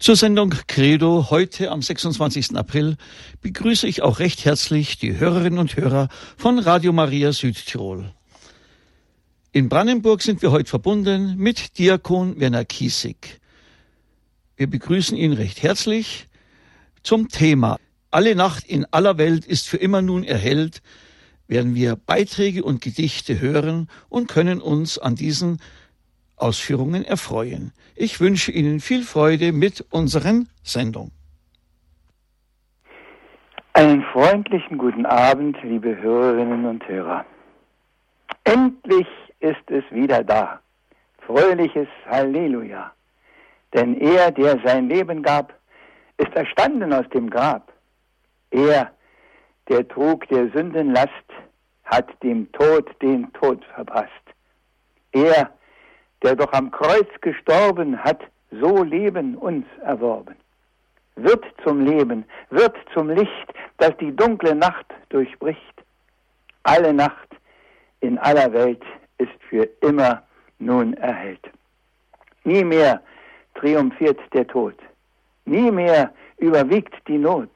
Zur Sendung Credo heute am 26. April begrüße ich auch recht herzlich die Hörerinnen und Hörer von Radio Maria Südtirol. In Brandenburg sind wir heute verbunden mit Diakon Werner Kiesig. Wir begrüßen ihn recht herzlich zum Thema Alle Nacht in aller Welt ist für immer nun erhellt, werden wir Beiträge und Gedichte hören und können uns an diesen Ausführungen erfreuen. Ich wünsche Ihnen viel Freude mit unseren Sendungen. Einen freundlichen guten Abend, liebe Hörerinnen und Hörer. Endlich ist es wieder da. Fröhliches Halleluja. Denn er, der sein Leben gab, ist erstanden aus dem Grab. Er, der trug der Sünden Last, hat dem Tod den Tod verpasst. Er, der doch am Kreuz gestorben hat, so Leben uns erworben. Wird zum Leben, wird zum Licht, das die dunkle Nacht durchbricht. Alle Nacht in aller Welt ist für immer nun erhellt. Nie mehr triumphiert der Tod, nie mehr überwiegt die Not.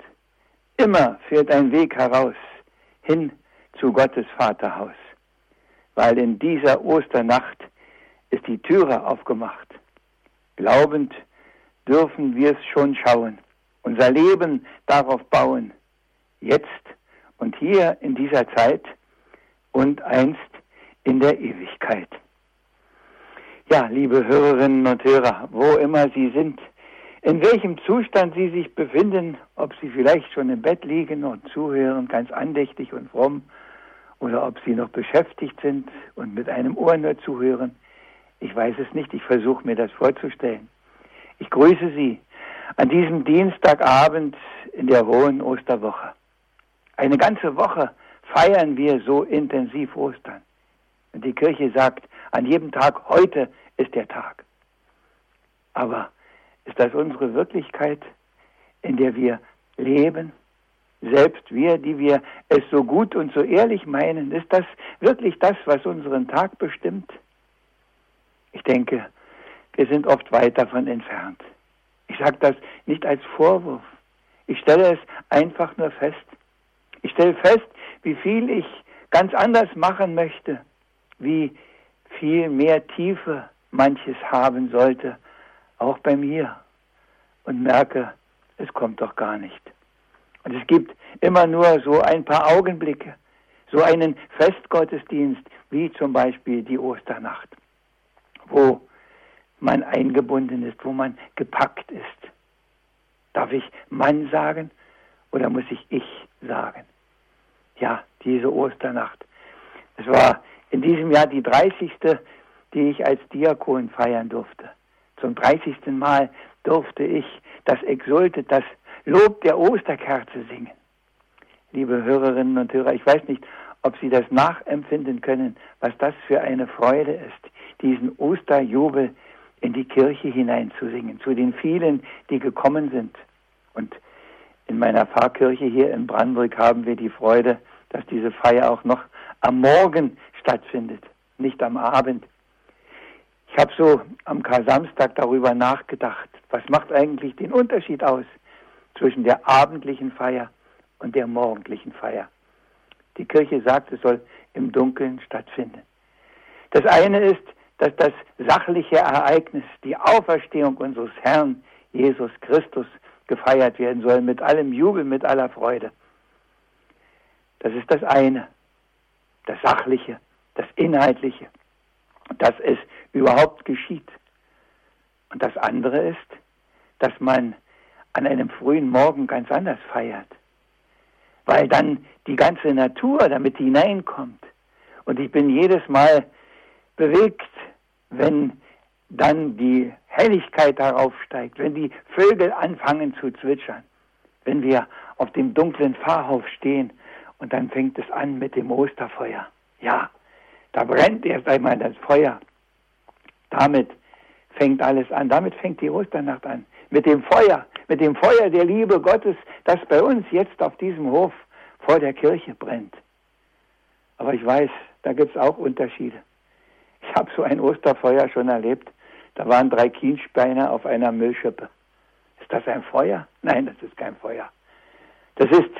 Immer führt ein Weg heraus, hin zu Gottes Vaterhaus, weil in dieser Osternacht ist die Türe aufgemacht. Glaubend dürfen wir es schon schauen, unser Leben darauf bauen, jetzt und hier in dieser Zeit und einst in der Ewigkeit. Ja, liebe Hörerinnen und Hörer, wo immer Sie sind, in welchem Zustand Sie sich befinden, ob Sie vielleicht schon im Bett liegen und zuhören, ganz andächtig und fromm, oder ob Sie noch beschäftigt sind und mit einem Ohr nur zuhören, ich weiß es nicht, ich versuche mir das vorzustellen. Ich grüße Sie an diesem Dienstagabend in der hohen Osterwoche. Eine ganze Woche feiern wir so intensiv Ostern. Und die Kirche sagt an jedem Tag, heute ist der Tag. Aber ist das unsere Wirklichkeit, in der wir leben? Selbst wir, die wir es so gut und so ehrlich meinen, ist das wirklich das, was unseren Tag bestimmt? Ich denke, wir sind oft weit davon entfernt. Ich sage das nicht als Vorwurf. Ich stelle es einfach nur fest. Ich stelle fest, wie viel ich ganz anders machen möchte, wie viel mehr Tiefe manches haben sollte, auch bei mir. Und merke, es kommt doch gar nicht. Und es gibt immer nur so ein paar Augenblicke, so einen Festgottesdienst, wie zum Beispiel die Osternacht wo man eingebunden ist, wo man gepackt ist. Darf ich Mann sagen oder muss ich ich sagen? Ja, diese Osternacht. Es war in diesem Jahr die 30. die ich als Diakon feiern durfte. Zum 30. Mal durfte ich das Exultet, das Lob der Osterkerze singen. Liebe Hörerinnen und Hörer, ich weiß nicht, ob Sie das nachempfinden können, was das für eine Freude ist, diesen Osterjubel in die Kirche hineinzusingen, zu den vielen, die gekommen sind. Und in meiner Pfarrkirche hier in Brandenburg haben wir die Freude, dass diese Feier auch noch am Morgen stattfindet, nicht am Abend. Ich habe so am Kar-Samstag darüber nachgedacht, was macht eigentlich den Unterschied aus zwischen der abendlichen Feier und der morgendlichen Feier. Die Kirche sagt, es soll im Dunkeln stattfinden. Das eine ist, dass das sachliche Ereignis, die Auferstehung unseres Herrn Jesus Christus gefeiert werden soll, mit allem Jubel, mit aller Freude. Das ist das eine, das Sachliche, das Inhaltliche, dass es überhaupt geschieht. Und das andere ist, dass man an einem frühen Morgen ganz anders feiert, weil dann die ganze Natur damit hineinkommt. Und ich bin jedes Mal bewegt, wenn dann die Helligkeit darauf steigt, wenn die Vögel anfangen zu zwitschern, wenn wir auf dem dunklen Pfarrhof stehen und dann fängt es an mit dem Osterfeuer. Ja, da brennt erst einmal das Feuer. Damit fängt alles an, damit fängt die Osternacht an. Mit dem Feuer, mit dem Feuer der Liebe Gottes, das bei uns jetzt auf diesem Hof vor der Kirche brennt. Aber ich weiß, da gibt es auch Unterschiede. Ich habe so ein Osterfeuer schon erlebt. Da waren drei Kienspeine auf einer Müllschippe. Ist das ein Feuer? Nein, das ist kein Feuer. Das ist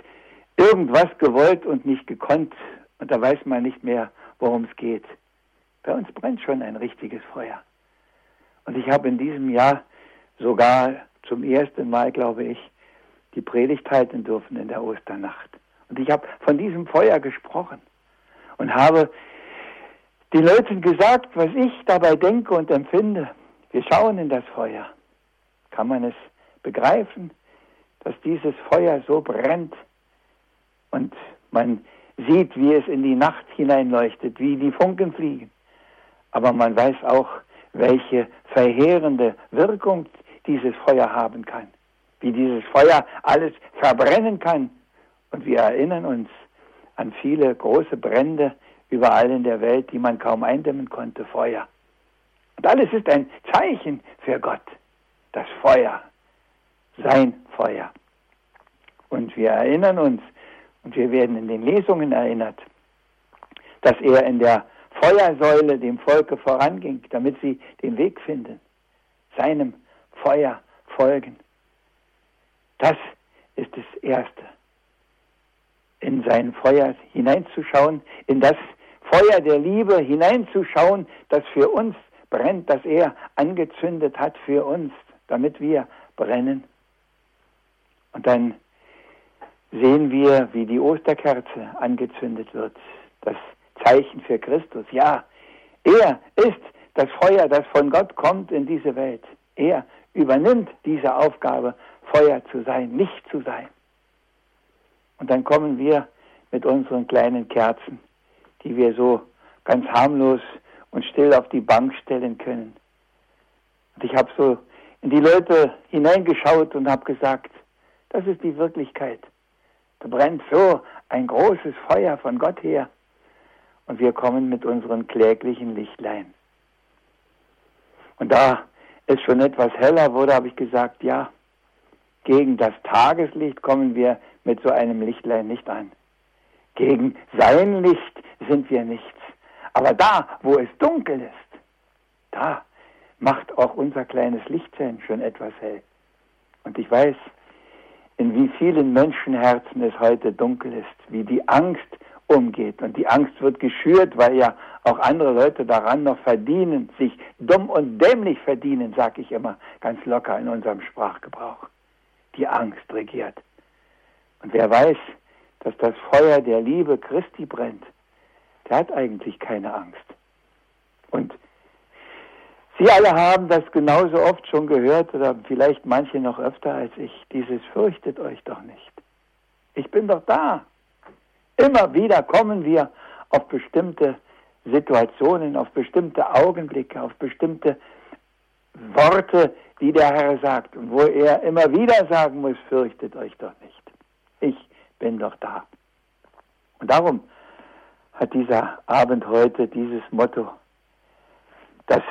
irgendwas gewollt und nicht gekonnt und da weiß man nicht mehr, worum es geht. Bei uns brennt schon ein richtiges Feuer. Und ich habe in diesem Jahr sogar zum ersten Mal, glaube ich, die Predigt halten dürfen in der Osternacht. Und ich habe von diesem Feuer gesprochen und habe den Leuten gesagt, was ich dabei denke und empfinde. Wir schauen in das Feuer. Kann man es begreifen, dass dieses Feuer so brennt und man sieht, wie es in die Nacht hineinleuchtet, wie die Funken fliegen. Aber man weiß auch, welche verheerende Wirkung dieses Feuer haben kann, wie dieses Feuer alles verbrennen kann. Und wir erinnern uns an viele große Brände überall in der Welt, die man kaum eindämmen konnte, Feuer. Und alles ist ein Zeichen für Gott, das Feuer, sein Feuer. Und wir erinnern uns, und wir werden in den Lesungen erinnert, dass er in der Feuersäule dem Volke voranging, damit sie den Weg finden, seinem Feuer folgen. Das ist das Erste. In sein Feuer hineinzuschauen, in das Feuer der Liebe hineinzuschauen, das für uns brennt, das er angezündet hat für uns, damit wir brennen. Und dann sehen wir, wie die Osterkerze angezündet wird. Das Zeichen für Christus. Ja, er ist das Feuer, das von Gott kommt in diese Welt. Er übernimmt diese Aufgabe, Feuer zu sein, Licht zu sein. Und dann kommen wir mit unseren kleinen Kerzen, die wir so ganz harmlos und still auf die Bank stellen können. Und ich habe so in die Leute hineingeschaut und habe gesagt, das ist die Wirklichkeit. Da brennt so ein großes Feuer von Gott her. Und wir kommen mit unseren kläglichen Lichtlein. Und da es schon etwas heller wurde, habe ich gesagt, ja, gegen das Tageslicht kommen wir mit so einem Lichtlein nicht an. Gegen sein Licht sind wir nichts. Aber da, wo es dunkel ist, da macht auch unser kleines Lichtchen schon etwas hell. Und ich weiß, in wie vielen Menschenherzen es heute dunkel ist, wie die Angst umgeht. Und die Angst wird geschürt, weil ja auch andere Leute daran noch verdienen, sich dumm und dämlich verdienen, sag ich immer ganz locker in unserem Sprachgebrauch. Die Angst regiert. Und wer weiß, dass das Feuer der Liebe Christi brennt, der hat eigentlich keine Angst. Und Sie alle haben das genauso oft schon gehört oder vielleicht manche noch öfter als ich. Dieses fürchtet euch doch nicht. Ich bin doch da. Immer wieder kommen wir auf bestimmte Situationen, auf bestimmte Augenblicke, auf bestimmte Worte, die der Herr sagt und wo er immer wieder sagen muss, fürchtet euch doch nicht. Ich bin doch da. Und darum hat dieser Abend heute dieses Motto, dass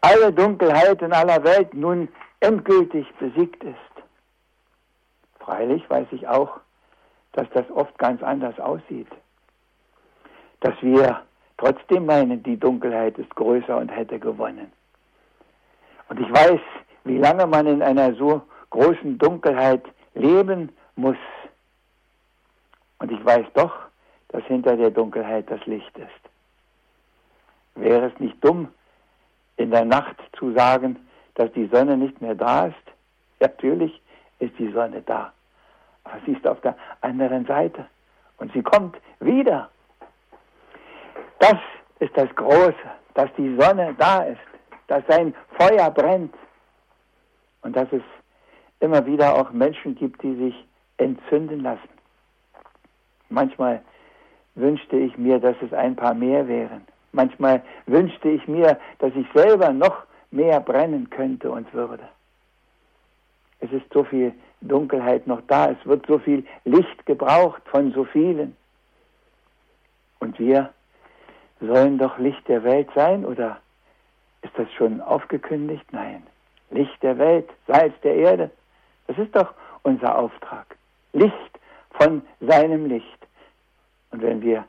alle Dunkelheit in aller Welt nun endgültig besiegt ist. Freilich weiß ich auch, dass das oft ganz anders aussieht. Dass wir trotzdem meinen, die Dunkelheit ist größer und hätte gewonnen. Und ich weiß, wie lange man in einer so großen Dunkelheit leben muss. Und ich weiß doch, dass hinter der Dunkelheit das Licht ist. Wäre es nicht dumm, in der Nacht zu sagen, dass die Sonne nicht mehr da ist? Natürlich ist die Sonne da. Aber sie ist auf der anderen Seite. Und sie kommt wieder. Das ist das Große, dass die Sonne da ist, dass sein Feuer brennt. Und dass es immer wieder auch Menschen gibt, die sich entzünden lassen. Manchmal wünschte ich mir, dass es ein paar mehr wären. Manchmal wünschte ich mir, dass ich selber noch mehr brennen könnte und würde. Es ist so viel Dunkelheit noch da, es wird so viel Licht gebraucht von so vielen. Und wir sollen doch Licht der Welt sein, oder ist das schon aufgekündigt? Nein. Licht der Welt, Salz der Erde, das ist doch unser Auftrag. Licht von seinem Licht. Und wenn wir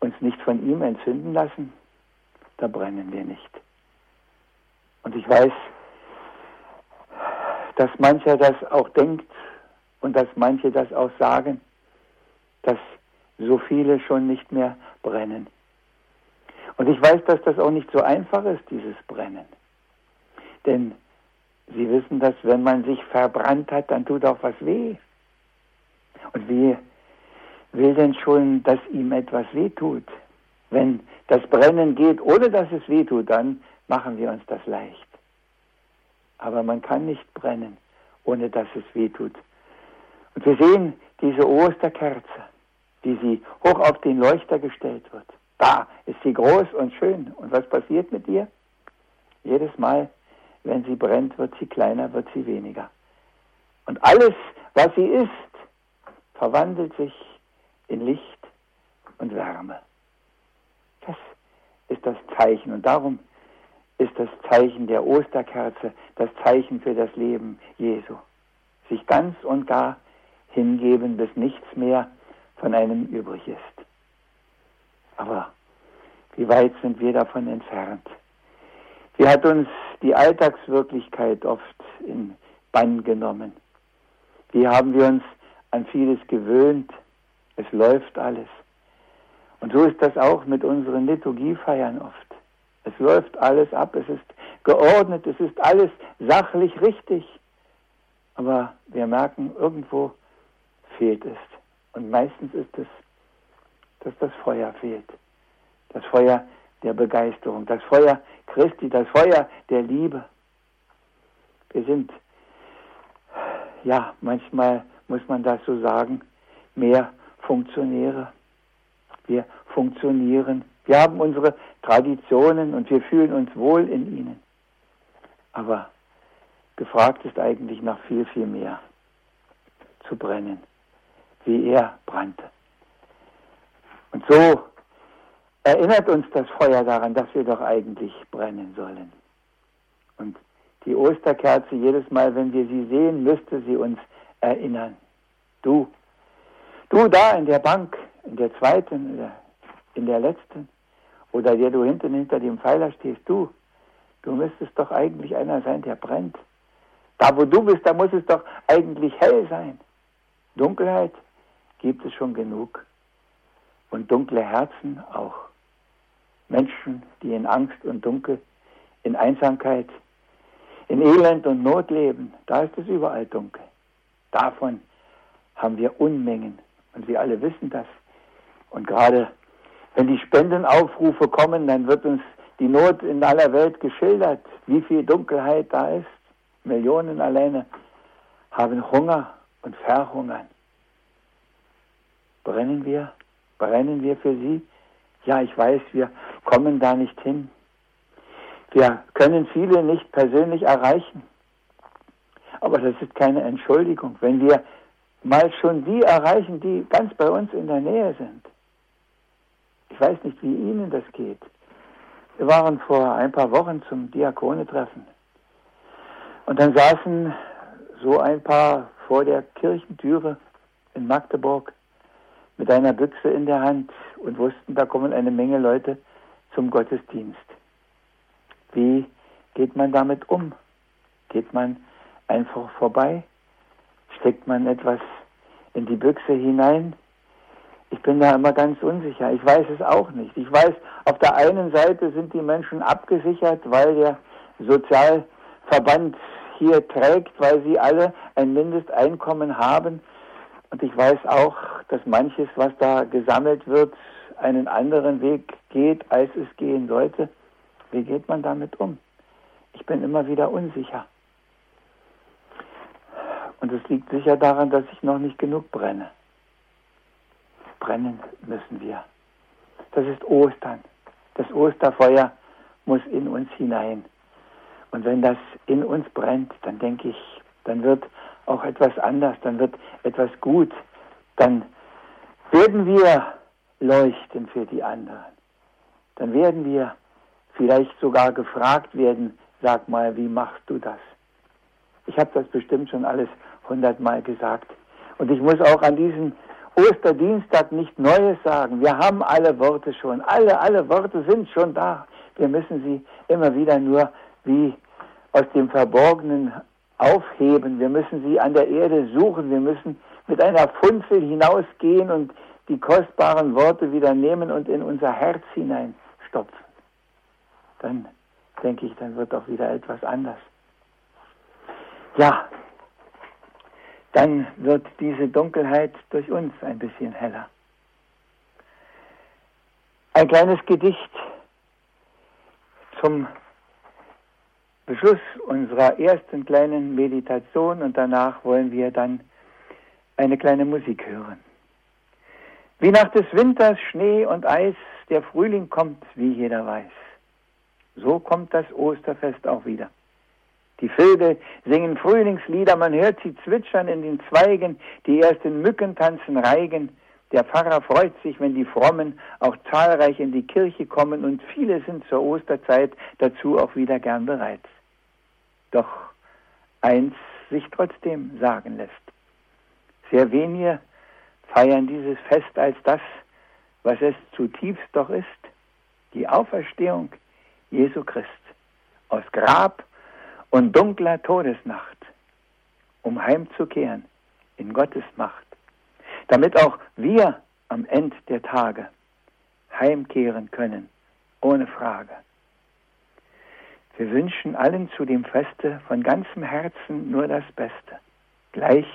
uns nicht von ihm entzünden lassen, da brennen wir nicht. Und ich weiß, dass mancher das auch denkt und dass manche das auch sagen, dass so viele schon nicht mehr brennen. Und ich weiß, dass das auch nicht so einfach ist, dieses Brennen. Denn Sie wissen, dass wenn man sich verbrannt hat, dann tut auch was weh. Und wie will denn schon, dass ihm etwas weh tut? Wenn das Brennen geht, ohne dass es weh tut, dann machen wir uns das leicht. Aber man kann nicht brennen, ohne dass es weh tut. Und wir sehen diese Osterkerze, wie sie hoch auf den Leuchter gestellt wird. Da ist sie groß und schön. Und was passiert mit ihr? Jedes Mal, wenn sie brennt, wird sie kleiner, wird sie weniger. Und alles, was sie ist, verwandelt sich in Licht und Wärme. Das ist das Zeichen. Und darum ist das Zeichen der Osterkerze das Zeichen für das Leben Jesu. Sich ganz und gar hingeben, bis nichts mehr von einem übrig ist. Aber wie weit sind wir davon entfernt? Wie hat uns die Alltagswirklichkeit oft in Bann genommen? Wie haben wir uns an vieles gewöhnt? Es läuft alles. Und so ist das auch mit unseren Liturgiefeiern oft. Es läuft alles ab, es ist geordnet, es ist alles sachlich richtig. Aber wir merken, irgendwo fehlt es. Und meistens ist es, dass das Feuer fehlt. Das Feuer der Begeisterung, das Feuer Christi, das Feuer der Liebe. Wir sind, ja, manchmal muss man das so sagen, mehr Funktionäre. Wir funktionieren. Wir haben unsere Traditionen und wir fühlen uns wohl in ihnen. Aber gefragt ist eigentlich noch viel, viel mehr zu brennen, wie er brannte. Und so erinnert uns das Feuer daran, dass wir doch eigentlich brennen sollen. Und die Osterkerze, jedes Mal, wenn wir sie sehen, müsste sie uns erinnern. Du, du da in der Bank, in der zweiten oder in der letzten, oder der du hinten hinter dem Pfeiler stehst, du, du müsstest doch eigentlich einer sein, der brennt. Da, wo du bist, da muss es doch eigentlich hell sein. Dunkelheit gibt es schon genug. Und dunkle Herzen auch. Menschen, die in Angst und Dunkel, in Einsamkeit, in Elend und Not leben, da ist es überall dunkel. Davon haben wir Unmengen. Und wir alle wissen das. Und gerade wenn die Spendenaufrufe kommen, dann wird uns die Not in aller Welt geschildert, wie viel Dunkelheit da ist. Millionen alleine haben Hunger und verhungern. Brennen wir? Brennen wir für sie? Ja, ich weiß, wir kommen da nicht hin. Wir können viele nicht persönlich erreichen. Aber das ist keine Entschuldigung. Wenn wir mal schon die erreichen, die ganz bei uns in der Nähe sind. Ich weiß nicht, wie Ihnen das geht. Wir waren vor ein paar Wochen zum Diakonetreffen. Und dann saßen so ein paar vor der Kirchentüre in Magdeburg mit einer Büchse in der Hand und wussten, da kommen eine Menge Leute zum Gottesdienst. Wie geht man damit um? Geht man einfach vorbei? Steckt man etwas in die Büchse hinein? Ich bin da immer ganz unsicher. Ich weiß es auch nicht. Ich weiß, auf der einen Seite sind die Menschen abgesichert, weil der Sozialverband hier trägt, weil sie alle ein Mindesteinkommen haben. Und ich weiß auch, dass manches, was da gesammelt wird, einen anderen Weg geht, als es gehen sollte. Wie geht man damit um? Ich bin immer wieder unsicher. Und es liegt sicher daran, dass ich noch nicht genug brenne. Brennen müssen wir. Das ist Ostern. Das Osterfeuer muss in uns hinein. Und wenn das in uns brennt, dann denke ich, dann wird auch etwas anders, dann wird etwas gut, dann werden wir leuchten für die anderen. Dann werden wir vielleicht sogar gefragt werden, sag mal, wie machst du das? Ich habe das bestimmt schon alles hundertmal gesagt. Und ich muss auch an diesem Osterdienstag nicht Neues sagen. Wir haben alle Worte schon. Alle, alle Worte sind schon da. Wir müssen sie immer wieder nur wie aus dem Verborgenen aufheben, wir müssen sie an der Erde suchen, wir müssen mit einer Funzel hinausgehen und die kostbaren Worte wieder nehmen und in unser Herz hineinstopfen. Dann denke ich, dann wird auch wieder etwas anders. Ja, dann wird diese Dunkelheit durch uns ein bisschen heller. Ein kleines Gedicht zum Beschluss unserer ersten kleinen Meditation und danach wollen wir dann eine kleine Musik hören. Wie nach des Winters Schnee und Eis der Frühling kommt, wie jeder weiß. So kommt das Osterfest auch wieder. Die Vögel singen Frühlingslieder, man hört sie zwitschern in den Zweigen, die ersten Mücken tanzen Reigen. Der Pfarrer freut sich, wenn die Frommen auch zahlreich in die Kirche kommen und viele sind zur Osterzeit dazu auch wieder gern bereit. Doch eins sich trotzdem sagen lässt. Sehr wenige feiern dieses Fest als das, was es zutiefst doch ist, die Auferstehung Jesu Christ aus Grab und dunkler Todesnacht, um heimzukehren in Gottes Macht, damit auch wir am Ende der Tage heimkehren können, ohne Frage. Wir wünschen allen zu dem Feste von ganzem Herzen nur das Beste, gleich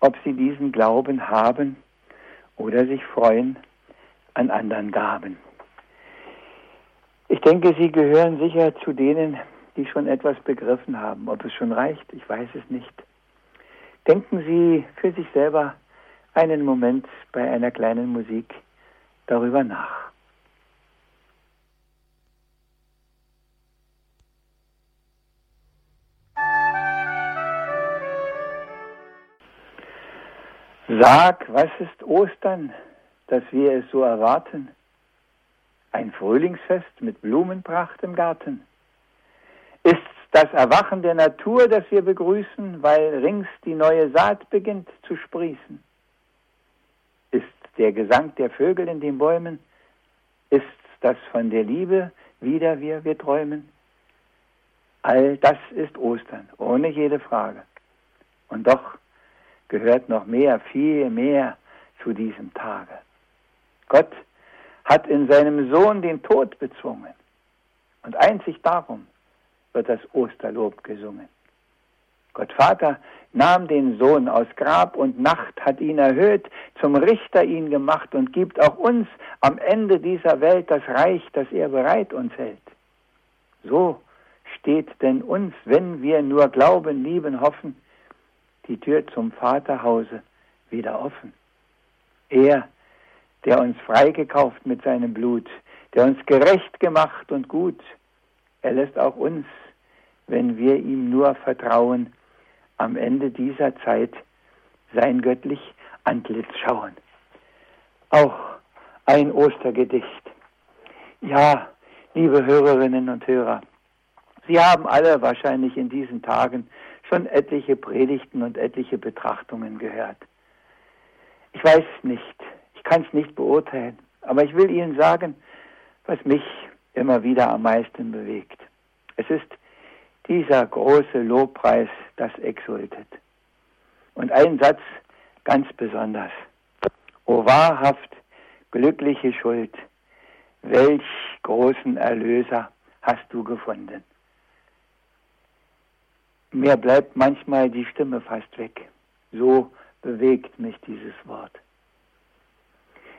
ob sie diesen Glauben haben oder sich freuen an anderen Gaben. Ich denke, Sie gehören sicher zu denen, die schon etwas begriffen haben. Ob es schon reicht, ich weiß es nicht. Denken Sie für sich selber einen Moment bei einer kleinen Musik darüber nach. Sag, was ist Ostern, dass wir es so erwarten? Ein Frühlingsfest mit Blumenpracht im Garten. Ist das Erwachen der Natur, das wir begrüßen, weil rings die neue Saat beginnt zu sprießen? Ist der Gesang der Vögel in den Bäumen? Ist das von der Liebe wieder wir, wir träumen? All das ist Ostern, ohne jede Frage. Und doch gehört noch mehr, viel mehr zu diesem Tage. Gott hat in seinem Sohn den Tod bezwungen. Und einzig darum wird das Osterlob gesungen. Gott Vater nahm den Sohn aus Grab und Nacht, hat ihn erhöht, zum Richter ihn gemacht und gibt auch uns am Ende dieser Welt das Reich, das er bereit uns hält. So steht denn uns, wenn wir nur glauben, lieben, hoffen, die Tür zum Vaterhause wieder offen. Er, der uns freigekauft mit seinem Blut, der uns gerecht gemacht und gut, er lässt auch uns, wenn wir ihm nur vertrauen, am Ende dieser Zeit sein göttlich Antlitz schauen. Auch ein Ostergedicht. Ja, liebe Hörerinnen und Hörer, Sie haben alle wahrscheinlich in diesen Tagen schon etliche Predigten und etliche Betrachtungen gehört. Ich weiß nicht, ich kann es nicht beurteilen, aber ich will Ihnen sagen, was mich immer wieder am meisten bewegt. Es ist dieser große Lobpreis, das exultet. Und ein Satz ganz besonders. O wahrhaft glückliche Schuld, welch großen Erlöser hast du gefunden. Mir bleibt manchmal die Stimme fast weg. So bewegt mich dieses Wort.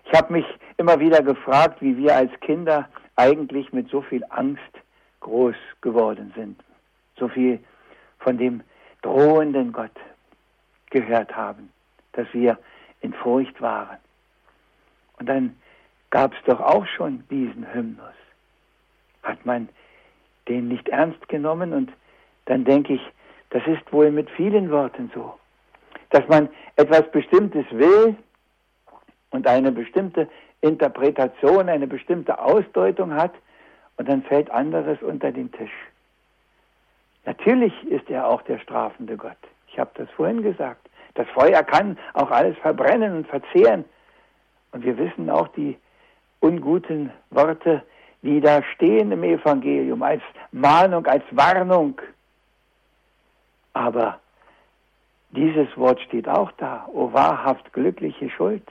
Ich habe mich immer wieder gefragt, wie wir als Kinder eigentlich mit so viel Angst groß geworden sind. So viel von dem drohenden Gott gehört haben, dass wir in Furcht waren. Und dann gab es doch auch schon diesen Hymnus. Hat man den nicht ernst genommen und dann denke ich, das ist wohl mit vielen Worten so, dass man etwas Bestimmtes will und eine bestimmte Interpretation, eine bestimmte Ausdeutung hat und dann fällt anderes unter den Tisch. Natürlich ist er auch der strafende Gott. Ich habe das vorhin gesagt. Das Feuer kann auch alles verbrennen und verzehren. Und wir wissen auch die unguten Worte, die da stehen im Evangelium als Mahnung, als Warnung Aber dieses Wort steht auch da. O wahrhaft glückliche Schuld,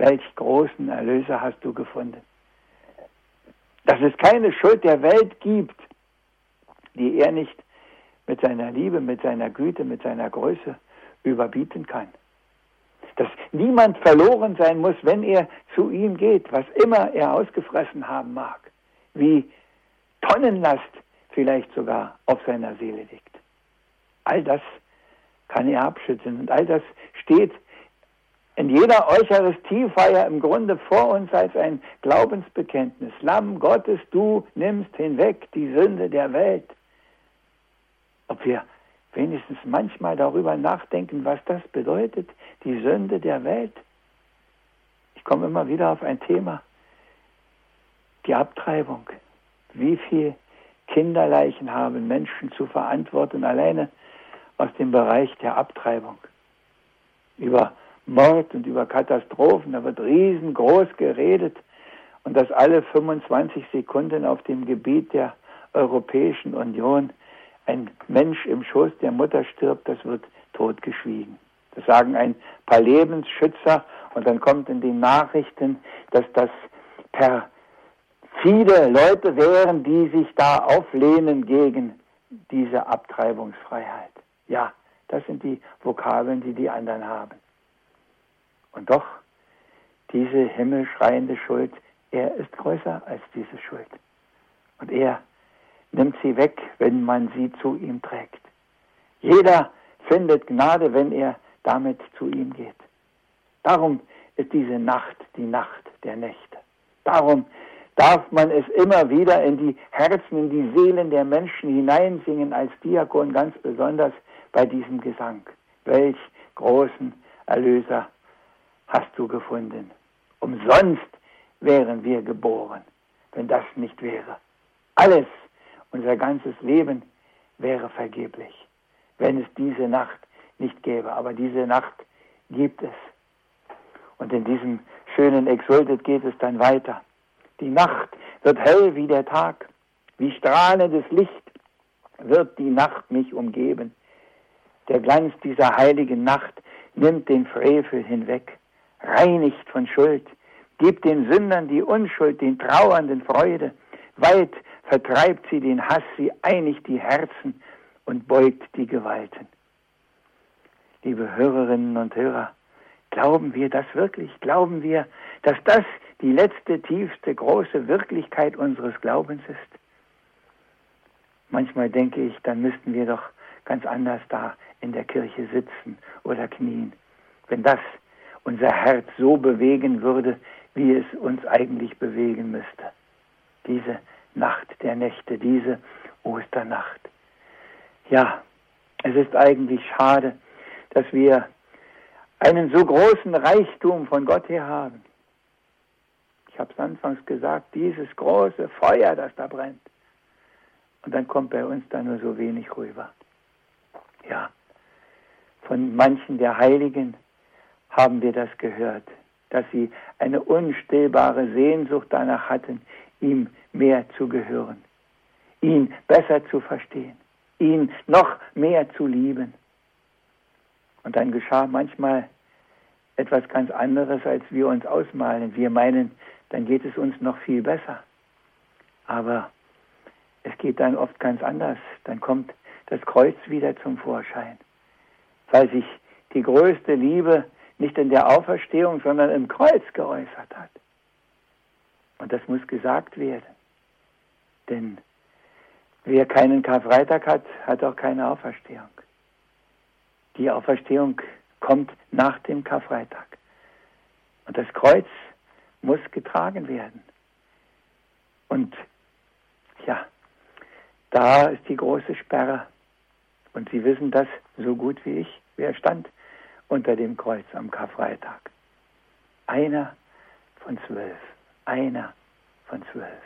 welch großen Erlöser hast du gefunden. Dass es keine Schuld der Welt gibt, die er nicht mit seiner Liebe, mit seiner Güte, mit seiner Größe überbieten kann. Dass niemand verloren sein muss, wenn er zu ihm geht, was immer er ausgefressen haben mag, wie Tonnenlast vielleicht sogar auf seiner Seele liegt. All das kann er abschütteln und all das steht in jeder Eucharistiefeier im Grunde vor uns als ein Glaubensbekenntnis. Lamm Gottes, du nimmst hinweg die Sünde der Welt ob wir wenigstens manchmal darüber nachdenken, was das bedeutet, die Sünde der Welt. Ich komme immer wieder auf ein Thema, die Abtreibung. Wie viele Kinderleichen haben Menschen zu verantworten, alleine aus dem Bereich der Abtreibung. Über Mord und über Katastrophen, da wird riesengroß geredet und das alle 25 Sekunden auf dem Gebiet der Europäischen Union ein Mensch im Schoß der Mutter stirbt, das wird totgeschwiegen. Das sagen ein paar Lebensschützer und dann kommt in den Nachrichten, dass das per viele Leute wären, die sich da auflehnen gegen diese Abtreibungsfreiheit. Ja, das sind die Vokabeln, die die anderen haben. Und doch, diese himmelschreiende Schuld, er ist größer als diese Schuld. Und er nimmt sie weg, wenn man sie zu ihm trägt. Jeder findet Gnade, wenn er damit zu ihm geht. Darum ist diese Nacht die Nacht der Nächte. Darum darf man es immer wieder in die Herzen, in die Seelen der Menschen hineinsingen, als Diakon ganz besonders bei diesem Gesang. Welch großen Erlöser hast du gefunden. Umsonst wären wir geboren, wenn das nicht wäre. Alles unser ganzes Leben wäre vergeblich, wenn es diese Nacht nicht gäbe. Aber diese Nacht gibt es. Und in diesem schönen Exultet geht es dann weiter. Die Nacht wird hell wie der Tag, wie strahlendes Licht wird die Nacht mich umgeben. Der Glanz dieser heiligen Nacht nimmt den Frevel hinweg, reinigt von Schuld, gibt den Sündern die Unschuld, den Trauernden Freude, weit vertreibt sie den Hass, sie einigt die Herzen und beugt die Gewalten. Liebe Hörerinnen und Hörer, glauben wir das wirklich? Glauben wir, dass das die letzte, tiefste, große Wirklichkeit unseres Glaubens ist? Manchmal denke ich, dann müssten wir doch ganz anders da in der Kirche sitzen oder knien, wenn das unser Herz so bewegen würde, wie es uns eigentlich bewegen müsste. Diese Nacht der Nächte, diese Osternacht. Ja, es ist eigentlich schade, dass wir einen so großen Reichtum von Gott her haben. Ich habe es anfangs gesagt, dieses große Feuer, das da brennt. Und dann kommt bei uns da nur so wenig rüber. Ja, von manchen der Heiligen haben wir das gehört, dass sie eine unstillbare Sehnsucht danach hatten, ihm mehr zu gehören, ihn besser zu verstehen, ihn noch mehr zu lieben. Und dann geschah manchmal etwas ganz anderes, als wir uns ausmalen. Wir meinen, dann geht es uns noch viel besser. Aber es geht dann oft ganz anders. Dann kommt das Kreuz wieder zum Vorschein, weil sich die größte Liebe nicht in der Auferstehung, sondern im Kreuz geäußert hat. Und das muss gesagt werden. Denn wer keinen Karfreitag hat, hat auch keine Auferstehung. Die Auferstehung kommt nach dem Karfreitag. Und das Kreuz muss getragen werden. Und ja, da ist die große Sperre. Und Sie wissen das so gut wie ich. Wer stand unter dem Kreuz am Karfreitag? Einer von zwölf. Einer von zwölf.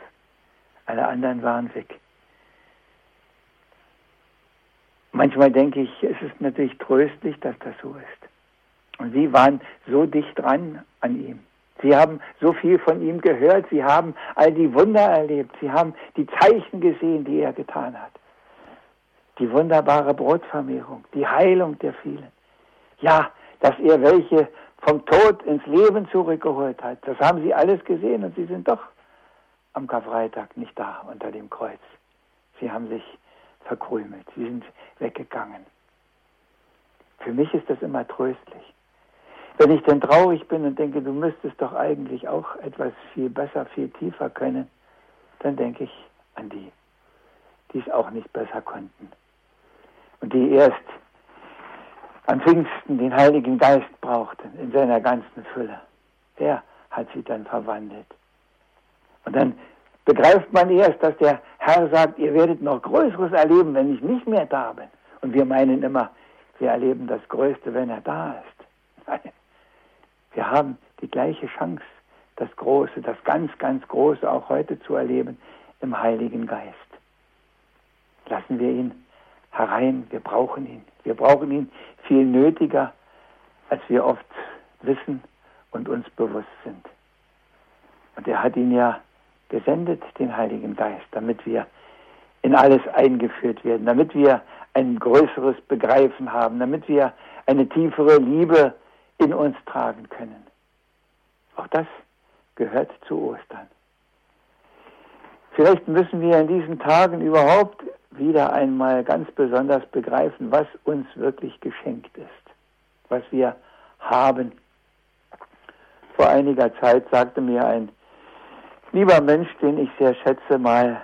Alle anderen waren weg. Manchmal denke ich, es ist natürlich tröstlich, dass das so ist. Und sie waren so dicht dran an ihm. Sie haben so viel von ihm gehört, sie haben all die Wunder erlebt, sie haben die Zeichen gesehen, die er getan hat. die wunderbare Brotvermehrung, die Heilung der vielen. Ja, dass er welche vom Tod ins Leben zurückgeholt hat. Das haben sie alles gesehen und sie sind doch am Karfreitag nicht da unter dem Kreuz. Sie haben sich verkrümelt, sie sind weggegangen. Für mich ist das immer tröstlich. Wenn ich denn traurig bin und denke, du müsstest doch eigentlich auch etwas viel besser, viel tiefer können, dann denke ich an die, die es auch nicht besser konnten. Und die erst am Pfingsten den Heiligen Geist brauchten in seiner ganzen Fülle. Der hat sie dann verwandelt. Und dann begreift man erst, dass der Herr sagt, ihr werdet noch Größeres erleben, wenn ich nicht mehr da bin. Und wir meinen immer, wir erleben das Größte, wenn er da ist. Wir haben die gleiche Chance, das Große, das ganz, ganz Große auch heute zu erleben im Heiligen Geist. Lassen wir ihn herein, wir brauchen ihn. Wir brauchen ihn viel nötiger, als wir oft wissen und uns bewusst sind. Und er hat ihn ja gesendet, den Heiligen Geist, damit wir in alles eingeführt werden, damit wir ein größeres Begreifen haben, damit wir eine tiefere Liebe in uns tragen können. Auch das gehört zu Ostern. Vielleicht müssen wir in diesen Tagen überhaupt wieder einmal ganz besonders begreifen, was uns wirklich geschenkt ist, was wir haben. Vor einiger Zeit sagte mir ein lieber Mensch, den ich sehr schätze, mal,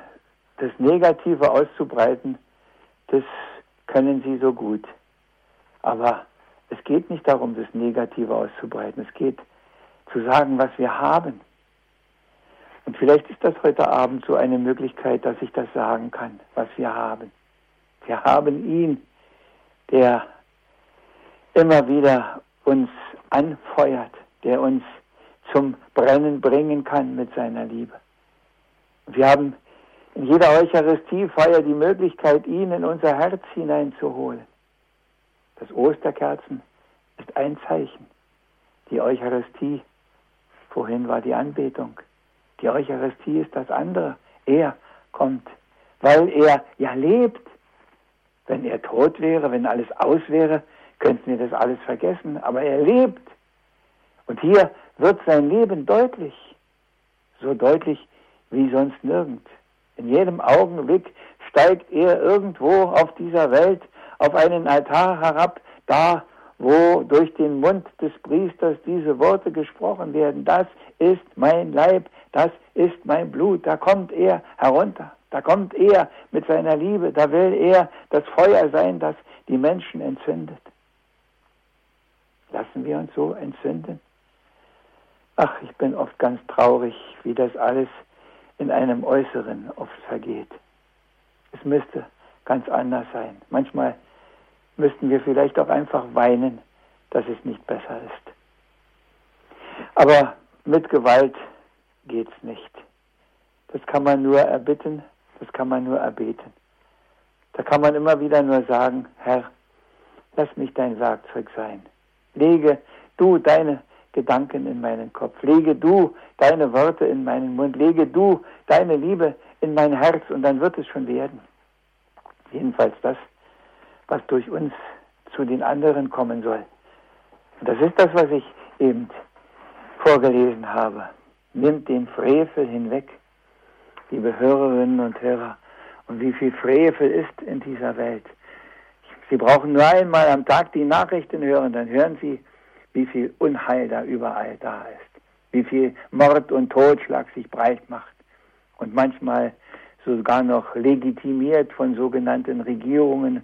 das Negative auszubreiten, das können Sie so gut. Aber es geht nicht darum, das Negative auszubreiten. Es geht zu sagen, was wir haben. Und vielleicht ist das heute Abend so eine Möglichkeit, dass ich das sagen kann, was wir haben. Wir haben ihn, der immer wieder uns anfeuert, der uns zum Brennen bringen kann mit seiner Liebe. Wir haben in jeder Eucharistiefeier die Möglichkeit, ihn in unser Herz hineinzuholen. Das Osterkerzen ist ein Zeichen. Die Eucharistie, vorhin war die Anbetung. Die Eucharistie ist das andere. Er kommt, weil er ja lebt. Wenn er tot wäre, wenn alles aus wäre, könnten wir das alles vergessen. Aber er lebt. Und hier wird sein Leben deutlich. So deutlich wie sonst nirgend. In jedem Augenblick steigt er irgendwo auf dieser Welt auf einen Altar herab, da wo durch den Mund des Priesters diese Worte gesprochen werden. Das ist mein Leib, das ist mein Blut. Da kommt er herunter. Da kommt er mit seiner Liebe. Da will er das Feuer sein, das die Menschen entzündet. Lassen wir uns so entzünden. Ach, ich bin oft ganz traurig, wie das alles in einem Äußeren oft vergeht. Es müsste ganz anders sein. Manchmal müssten wir vielleicht auch einfach weinen, dass es nicht besser ist. Aber mit Gewalt geht's nicht. Das kann man nur erbitten, das kann man nur erbeten. Da kann man immer wieder nur sagen, Herr, lass mich dein Werkzeug sein. Lege du deine Gedanken in meinen Kopf. Lege du deine Worte in meinen Mund. Lege du deine Liebe in mein Herz und dann wird es schon werden. Jedenfalls das, was durch uns zu den anderen kommen soll. Und das ist das, was ich eben vorgelesen habe. Nimmt den Frevel hinweg, liebe Hörerinnen und Hörer. Und wie viel Frevel ist in dieser Welt. Sie brauchen nur einmal am Tag die Nachrichten hören, dann hören Sie, wie viel Unheil da überall da ist, wie viel Mord und Totschlag sich breit macht und manchmal sogar noch legitimiert von sogenannten Regierungen,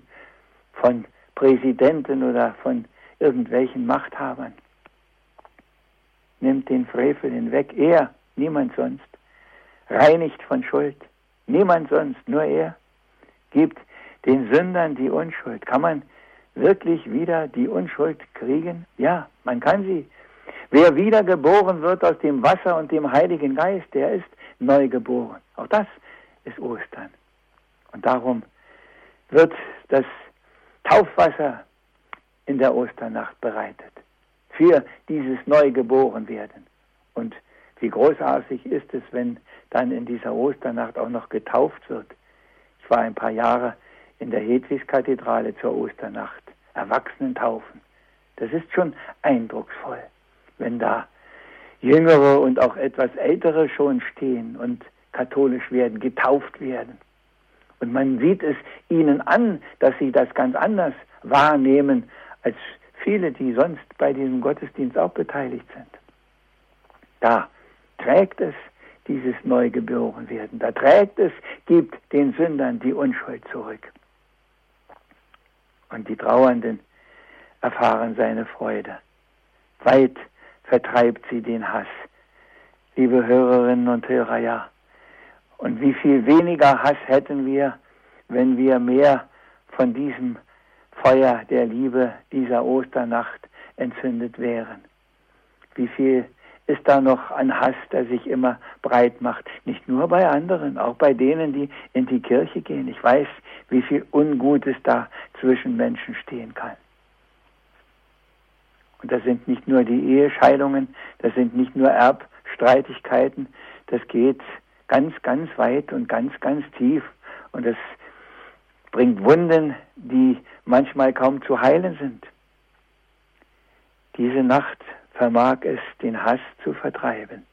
von Präsidenten oder von irgendwelchen Machthabern. Nimmt den Frevel hinweg, er, niemand sonst, reinigt von Schuld, niemand sonst, nur er, gibt den Sündern die Unschuld. Kann man wirklich wieder die Unschuld kriegen? Ja, man kann sie. Wer wiedergeboren wird aus dem Wasser und dem Heiligen Geist, der ist neu geboren. Auch das ist Ostern. Und darum wird das Taufwasser in der Osternacht bereitet. Für dieses Neugeborenwerden. Und wie großartig ist es, wenn dann in dieser Osternacht auch noch getauft wird. Ich war ein paar Jahre in der Hedwigskathedrale zur Osternacht Erwachsenen taufen. Das ist schon eindrucksvoll, wenn da Jüngere und auch etwas Ältere schon stehen und katholisch werden, getauft werden. Und man sieht es ihnen an, dass sie das ganz anders wahrnehmen als viele, die sonst bei diesem Gottesdienst auch beteiligt sind. Da trägt es dieses Neugeborenwerden. Da trägt es, gibt den Sündern die Unschuld zurück. Und die Trauernden erfahren seine Freude. Weit vertreibt sie den Hass. Liebe Hörerinnen und Hörer, ja. Und wie viel weniger Hass hätten wir, wenn wir mehr von diesem Feuer der Liebe dieser Osternacht entzündet wären. Wie viel ist da noch ein Hass, der sich immer breit macht. Nicht nur bei anderen, auch bei denen, die in die Kirche gehen. Ich weiß, wie viel Ungutes da zwischen Menschen stehen kann. Und das sind nicht nur die Ehescheidungen, das sind nicht nur Erbstreitigkeiten, das geht ganz, ganz weit und ganz, ganz tief. Und das bringt Wunden, die manchmal kaum zu heilen sind. Diese Nacht vermag es, den Hass zu vertreiben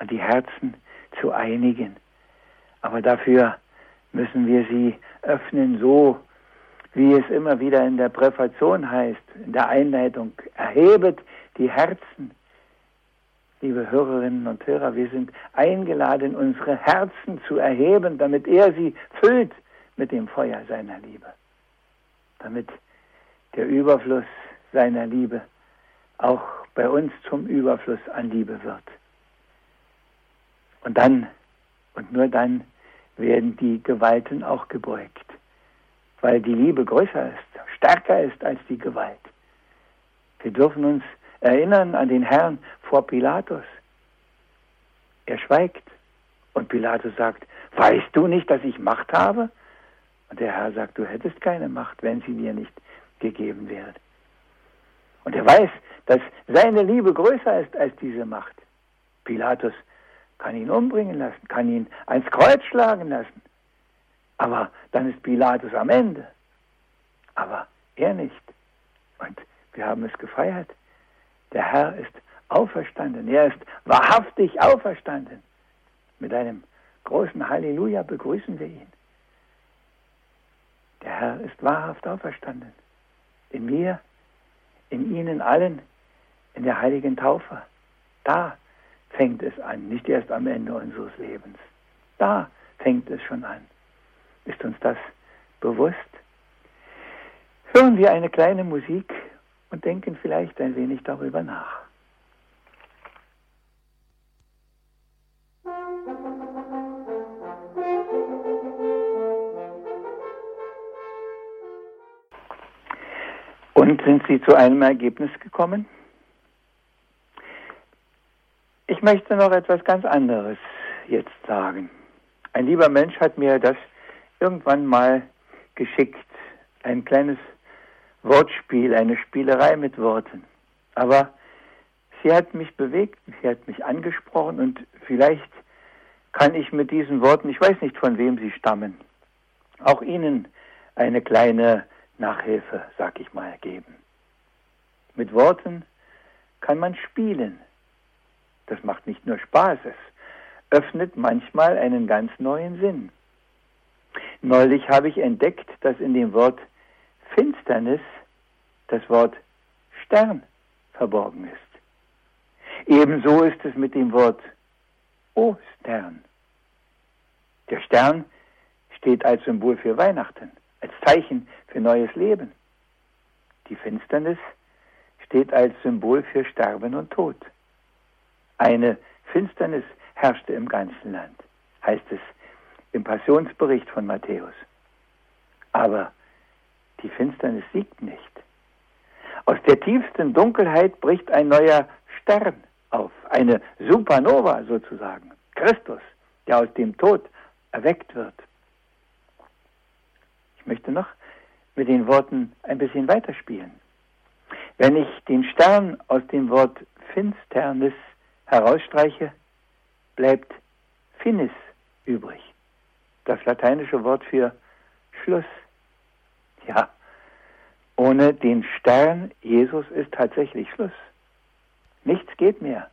und die Herzen zu einigen. Aber dafür müssen wir sie öffnen, so wie es immer wieder in der Präfation heißt, in der Einleitung. Erhebet die Herzen. Liebe Hörerinnen und Hörer, wir sind eingeladen, unsere Herzen zu erheben, damit er sie füllt mit dem Feuer seiner Liebe. Damit der Überfluss seiner Liebe auch bei uns zum Überfluss an Liebe wird. Und dann und nur dann werden die Gewalten auch gebeugt, weil die Liebe größer ist, stärker ist als die Gewalt. Wir dürfen uns erinnern an den Herrn vor Pilatus. Er schweigt und Pilatus sagt, weißt du nicht, dass ich Macht habe? Und der Herr sagt, du hättest keine Macht, wenn sie dir nicht gegeben wäre. Und er weiß, dass seine Liebe größer ist als diese Macht. Pilatus kann ihn umbringen lassen, kann ihn ans Kreuz schlagen lassen. Aber dann ist Pilatus am Ende. Aber er nicht. Und wir haben es gefeiert. Der Herr ist auferstanden. Er ist wahrhaftig auferstanden. Mit einem großen Halleluja begrüßen wir ihn. Der Herr ist wahrhaft auferstanden. In mir, in Ihnen allen, in der heiligen Taufe. Da fängt es an, nicht erst am Ende unseres Lebens. Da fängt es schon an. Ist uns das bewusst? Hören wir eine kleine Musik und denken vielleicht ein wenig darüber nach. Und sind Sie zu einem Ergebnis gekommen? Ich möchte noch etwas ganz anderes jetzt sagen. Ein lieber Mensch hat mir das irgendwann mal geschickt, ein kleines Wortspiel, eine Spielerei mit Worten. Aber sie hat mich bewegt, sie hat mich angesprochen und vielleicht kann ich mit diesen Worten, ich weiß nicht von wem sie stammen, auch Ihnen eine kleine Nachhilfe, sag ich mal, geben. Mit Worten kann man spielen. Das macht nicht nur Spaß, es öffnet manchmal einen ganz neuen Sinn. Neulich habe ich entdeckt, dass in dem Wort Finsternis das Wort Stern verborgen ist. Ebenso ist es mit dem Wort O-Stern. Der Stern steht als Symbol für Weihnachten, als Zeichen für neues Leben. Die Finsternis steht als Symbol für Sterben und Tod. Eine Finsternis herrschte im ganzen Land, heißt es im Passionsbericht von Matthäus. Aber die Finsternis siegt nicht. Aus der tiefsten Dunkelheit bricht ein neuer Stern auf, eine Supernova sozusagen, Christus, der aus dem Tod erweckt wird. Ich möchte noch mit den Worten ein bisschen weiterspielen. Wenn ich den Stern aus dem Wort Finsternis herausstreiche, bleibt finis übrig. Das lateinische Wort für Schluss, Ja, ohne den Stern Jesus ist tatsächlich Schluss. Nichts geht mehr.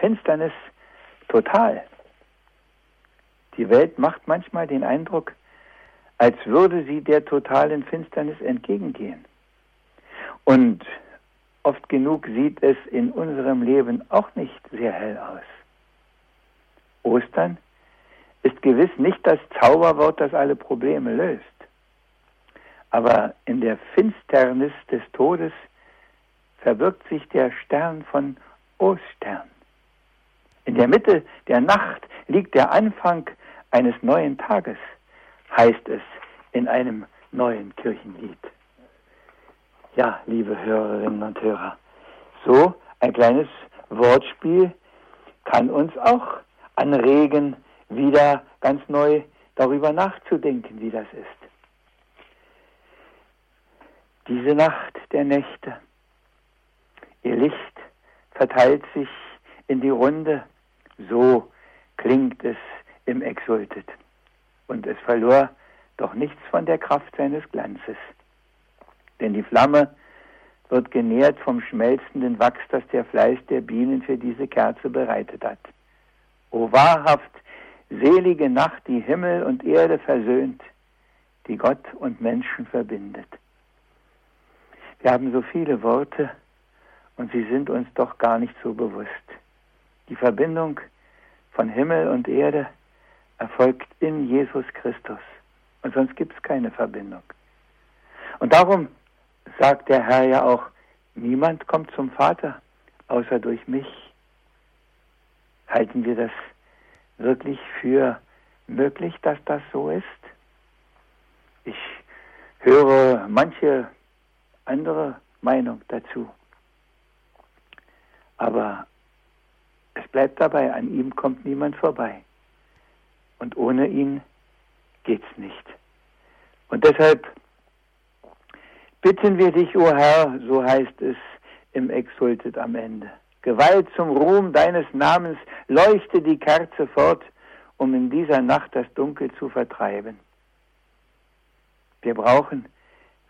Finsternis total. Die Welt macht manchmal den Eindruck, als würde sie der totalen Finsternis entgegengehen. Und oft genug sieht es in unserem Leben auch nicht sehr hell aus. Ostern ist gewiss nicht das Zauberwort, das alle Probleme löst. Aber in der Finsternis des Todes verbirgt sich der Stern von Ostern. In der Mitte der Nacht liegt der Anfang eines neuen Tages, heißt es in einem neuen Kirchenlied. Ja, liebe Hörerinnen und Hörer, so ein kleines Wortspiel kann uns auch anregen, wieder ganz neu darüber nachzudenken, wie das ist. Diese Nacht der Nächte, ihr Licht verteilt sich in die Runde, so klingt es im Exultet. Und es verlor doch nichts von der Kraft seines Glanzes. Denn die Flamme wird genährt vom schmelzenden Wachs, das der Fleiß der Bienen für diese Kerze bereitet hat. O wahrhaft selige Nacht, die Himmel und Erde versöhnt, die Gott und Menschen verbindet. Wir haben so viele Worte und sie sind uns doch gar nicht so bewusst. Die Verbindung von Himmel und Erde erfolgt in Jesus Christus. Und sonst gibt es keine Verbindung. Und darum sagt der Herr ja auch, niemand kommt zum Vater außer durch mich. Halten wir das wirklich für möglich, dass das so ist? Ich höre manche andere Meinung dazu. Aber es bleibt dabei, an ihm kommt niemand vorbei. Und ohne ihn geht's nicht. Und deshalb bitten wir dich, o oh Herr, so heißt es im Exultet am Ende. Gewalt zum Ruhm deines Namens, leuchte die Kerze fort, um in dieser Nacht das Dunkel zu vertreiben. Wir brauchen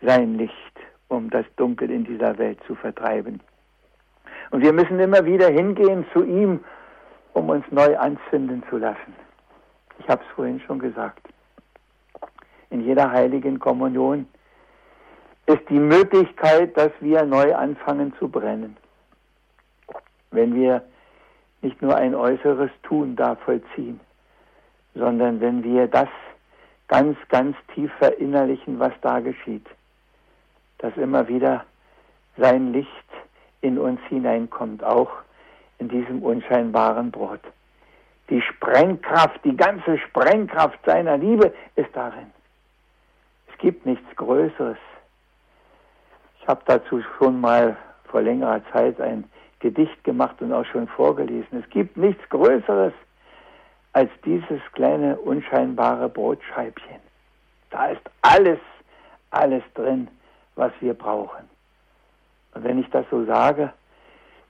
sein Licht um das Dunkel in dieser Welt zu vertreiben. Und wir müssen immer wieder hingehen zu ihm, um uns neu anzünden zu lassen. Ich habe es vorhin schon gesagt. In jeder heiligen Kommunion ist die Möglichkeit, dass wir neu anfangen zu brennen. Wenn wir nicht nur ein äußeres Tun da vollziehen, sondern wenn wir das ganz, ganz tief verinnerlichen, was da geschieht dass immer wieder sein Licht in uns hineinkommt, auch in diesem unscheinbaren Brot. Die Sprengkraft, die ganze Sprengkraft seiner Liebe ist darin. Es gibt nichts Größeres. Ich habe dazu schon mal vor längerer Zeit ein Gedicht gemacht und auch schon vorgelesen. Es gibt nichts Größeres als dieses kleine unscheinbare Brotscheibchen. Da ist alles, alles drin, was wir brauchen. Und wenn ich das so sage,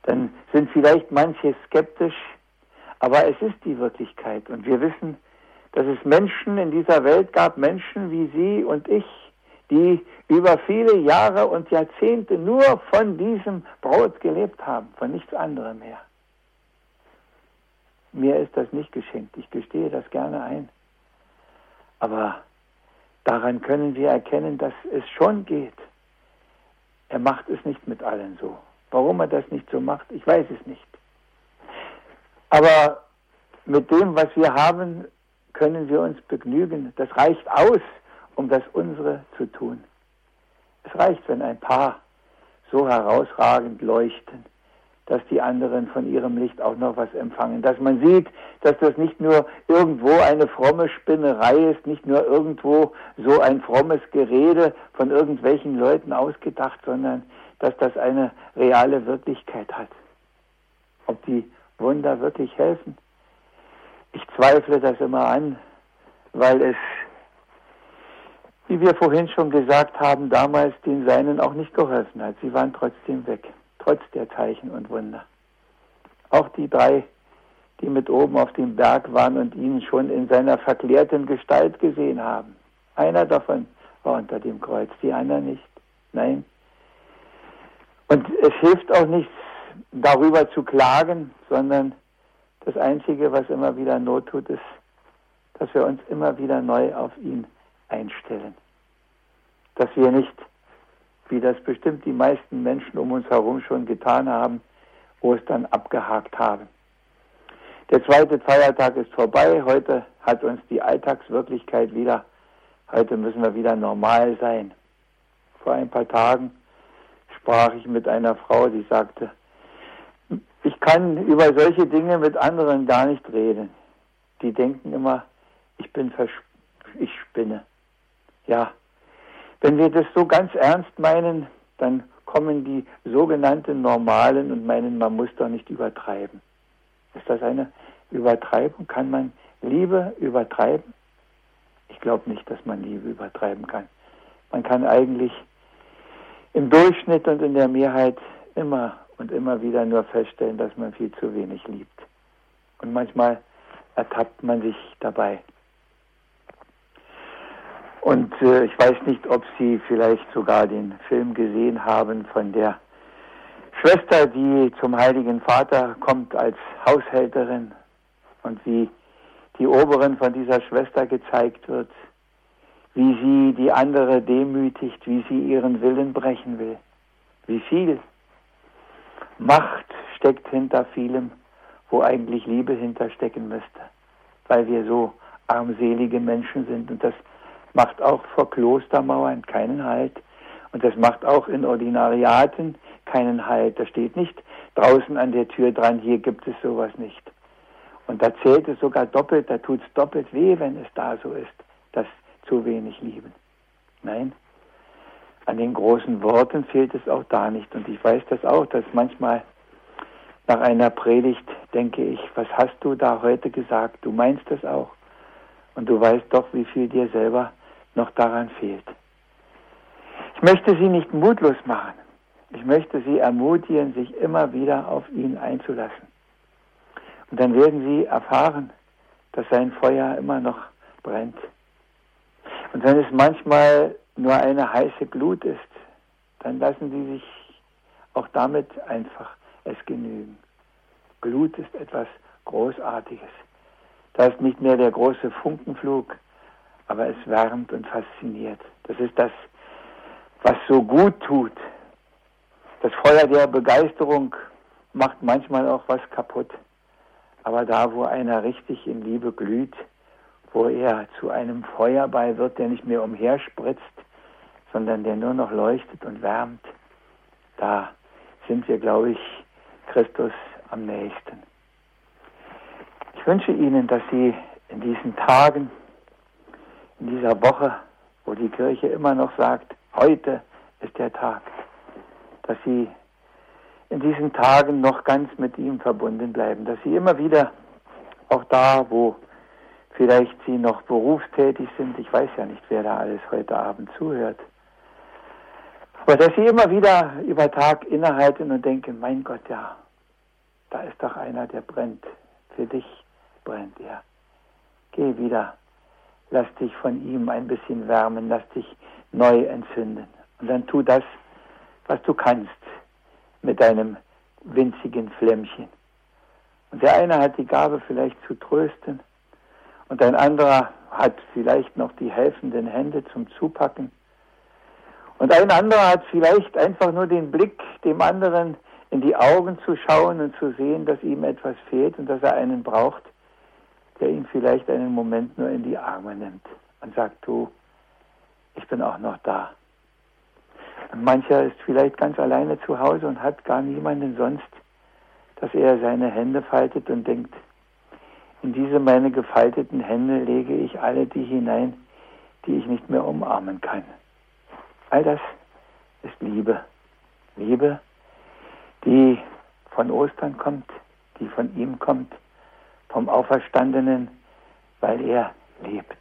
dann sind vielleicht manche skeptisch, aber es ist die Wirklichkeit. Und wir wissen, dass es Menschen in dieser Welt gab, Menschen wie Sie und ich, die über viele Jahre und Jahrzehnte nur von diesem Brot gelebt haben, von nichts anderem mehr. Mir ist das nicht geschenkt, ich gestehe das gerne ein. Aber daran können wir erkennen, dass es schon geht. Er macht es nicht mit allen so. Warum er das nicht so macht, ich weiß es nicht. Aber mit dem, was wir haben, können wir uns begnügen. Das reicht aus, um das unsere zu tun. Es reicht, wenn ein paar so herausragend leuchten, dass die anderen von ihrem Licht auch noch was empfangen. Dass man sieht, dass das nicht nur irgendwo eine fromme Spinnerei ist, nicht nur irgendwo so ein frommes Gerede von irgendwelchen Leuten ausgedacht, sondern dass das eine reale Wirklichkeit hat. Ob die Wunder wirklich helfen? Ich zweifle das immer an, weil es, wie wir vorhin schon gesagt haben, damals den Seinen auch nicht geholfen hat. Sie waren trotzdem weg trotz der Zeichen und Wunder. Auch die drei, die mit oben auf dem Berg waren und ihn schon in seiner verklärten Gestalt gesehen haben. Einer davon war unter dem Kreuz, die anderen nicht. Nein. Und es hilft auch nichts, darüber zu klagen, sondern das Einzige, was immer wieder Not tut, ist, dass wir uns immer wieder neu auf ihn einstellen. Dass wir nicht, wie das bestimmt die meisten Menschen um uns herum schon getan haben, Ostern abgehakt haben. Der zweite Feiertag ist vorbei. Heute hat uns die Alltagswirklichkeit wieder. Heute müssen wir wieder normal sein. Vor ein paar Tagen sprach ich mit einer Frau, die sagte, ich kann über solche Dinge mit anderen gar nicht reden. Die denken immer, ich bin ich spinne. Ja, wenn wir das so ganz ernst meinen, dann kommen die sogenannten Normalen und meinen, man muss doch nicht übertreiben. Ist das eine Übertreibung? Kann man Liebe übertreiben? Ich glaube nicht, dass man Liebe übertreiben kann. Man kann eigentlich im Durchschnitt und in der Mehrheit immer und immer wieder nur feststellen, dass man viel zu wenig liebt. Und manchmal ertappt man sich dabei. Und äh, ich weiß nicht, ob Sie vielleicht sogar den Film gesehen haben von der Schwester, die zum Heiligen Vater kommt als Haushälterin und wie die Oberin von dieser Schwester gezeigt wird, wie sie die andere demütigt, wie sie ihren Willen brechen will, wie viel Macht steckt hinter vielem, wo eigentlich Liebe hinterstecken müsste, weil wir so armselige Menschen sind. Und das macht auch vor Klostermauern keinen Halt. Und das macht auch in Ordinariaten keinen Halt. Da steht nicht draußen an der Tür dran, hier gibt es sowas nicht. Und da zählt es sogar doppelt, da tut es doppelt weh, wenn es da so ist, dass zu wenig lieben. Nein, an den großen Worten fehlt es auch da nicht. Und ich weiß das auch, dass manchmal nach einer Predigt denke ich, was hast du da heute gesagt? Du meinst es auch. Und du weißt doch, wie viel dir selber noch daran fehlt. Ich möchte sie nicht mutlos machen. Ich möchte sie ermutigen, sich immer wieder auf ihn einzulassen. Und dann werden sie erfahren, dass sein Feuer immer noch brennt. Und wenn es manchmal nur eine heiße Glut ist, dann lassen Sie sich auch damit einfach es genügen. Glut ist etwas Großartiges. Da ist nicht mehr der große Funkenflug, aber es wärmt und fasziniert. Das ist das, was so gut tut. Das Feuer der Begeisterung macht manchmal auch was kaputt. Aber da, wo einer richtig in Liebe glüht, wo er zu einem Feuerball wird, der nicht mehr umherspritzt, sondern der nur noch leuchtet und wärmt, da sind wir, glaube ich, Christus am nächsten. Ich wünsche Ihnen, dass Sie in diesen Tagen, in dieser Woche, wo die Kirche immer noch sagt, heute ist der Tag, dass Sie in diesen Tagen noch ganz mit ihm verbunden bleiben, dass Sie immer wieder, auch da, wo vielleicht Sie noch berufstätig sind, ich weiß ja nicht, wer da alles heute Abend zuhört, aber dass sie immer wieder über Tag innehalten und denken, mein Gott, ja, da ist doch einer, der brennt. Für dich brennt er. Geh wieder. Lass dich von ihm ein bisschen wärmen. Lass dich neu entzünden. Und dann tu das, was du kannst mit deinem winzigen Flämmchen. Und der eine hat die Gabe vielleicht zu trösten und ein anderer hat vielleicht noch die helfenden Hände zum Zupacken. Und ein anderer hat vielleicht einfach nur den Blick, dem anderen in die Augen zu schauen und zu sehen, dass ihm etwas fehlt und dass er einen braucht, der ihn vielleicht einen Moment nur in die Arme nimmt und sagt, du, ich bin auch noch da. Und mancher ist vielleicht ganz alleine zu Hause und hat gar niemanden sonst, dass er seine Hände faltet und denkt, in diese meine gefalteten Hände lege ich alle die hinein, die ich nicht mehr umarmen kann. All das ist Liebe. Liebe, die von Ostern kommt, die von ihm kommt, vom Auferstandenen, weil er lebt,